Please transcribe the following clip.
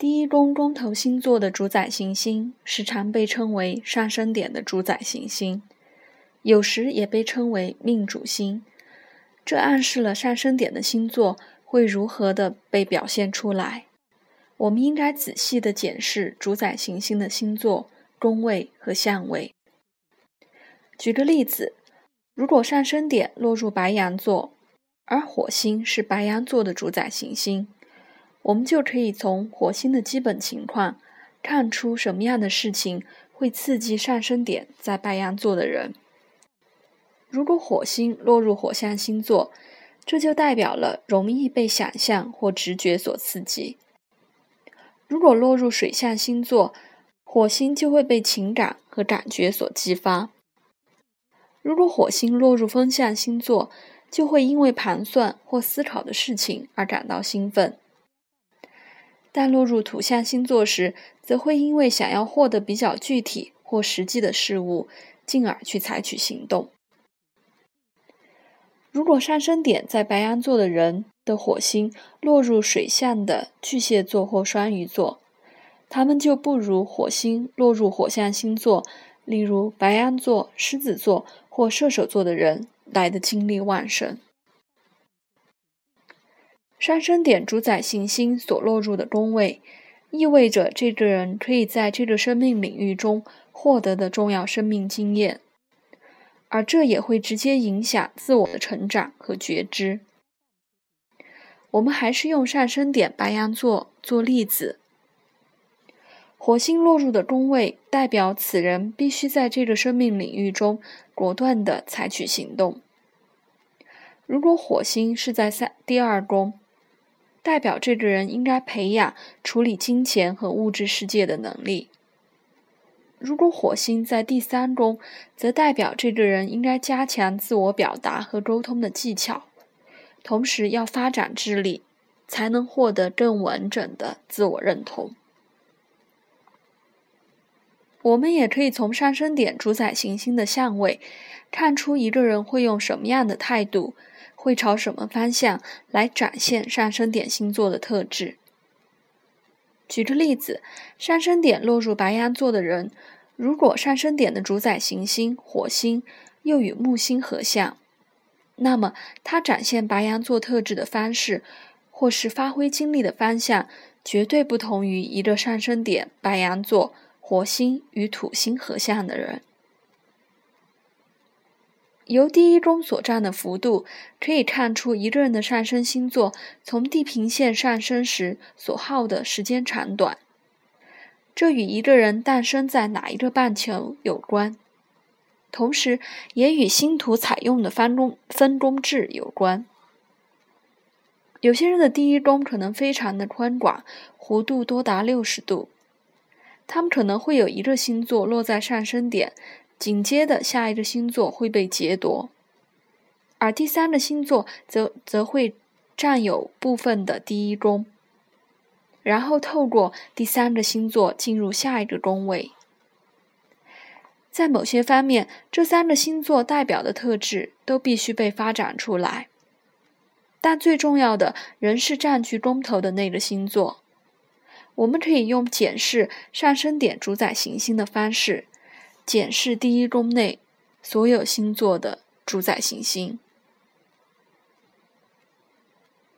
第一宫宫头星座的主宰行星时常被称为上升点的主宰行星，有时也被称为命主星。这暗示了上升点的星座会如何的被表现出来。我们应该仔细的检视主宰行星的星座、宫位和相位。举个例子，如果上升点落入白羊座，而火星是白羊座的主宰行星。我们就可以从火星的基本情况看出什么样的事情会刺激上升点在白羊座的人。如果火星落入火象星座，这就代表了容易被想象或直觉所刺激；如果落入水象星座，火星就会被情感和感觉所激发；如果火星落入风象星座，就会因为盘算或思考的事情而感到兴奋。但落入土象星座时，则会因为想要获得比较具体或实际的事物，进而去采取行动。如果上升点在白羊座的人的火星落入水象的巨蟹座或双鱼座，他们就不如火星落入火象星座，例如白羊座、狮子座或射手座的人来的精力旺盛。上升点主宰行星所落入的宫位，意味着这个人可以在这个生命领域中获得的重要生命经验，而这也会直接影响自我的成长和觉知。我们还是用上升点白羊座做例子，火星落入的宫位代表此人必须在这个生命领域中果断地采取行动。如果火星是在三第二宫，代表这个人应该培养处理金钱和物质世界的能力。如果火星在第三宫，则代表这个人应该加强自我表达和沟通的技巧，同时要发展智力，才能获得更完整的自我认同。我们也可以从上升点主宰行星的相位，看出一个人会用什么样的态度。会朝什么方向来展现上升点星座的特质？举个例子，上升点落入白羊座的人，如果上升点的主宰行星火星又与木星合相，那么他展现白羊座特质的方式，或是发挥精力的方向，绝对不同于一个上升点白羊座火星与土星合相的人。由第一宫所占的幅度，可以看出一个人的上升星座从地平线上升时所耗的时间长短。这与一个人诞生在哪一个半球有关，同时也与星图采用的分宫分工制有关。有些人的第一宫可能非常的宽广，弧度多达六十度，他们可能会有一个星座落在上升点。紧接着下一个星座会被劫夺，而第三个星座则则会占有部分的第一宫，然后透过第三个星座进入下一个宫位。在某些方面，这三个星座代表的特质都必须被发展出来，但最重要的仍是占据宫头的那个星座。我们可以用检视上升点主宰行星的方式。检视第一宫内所有星座的主宰行星。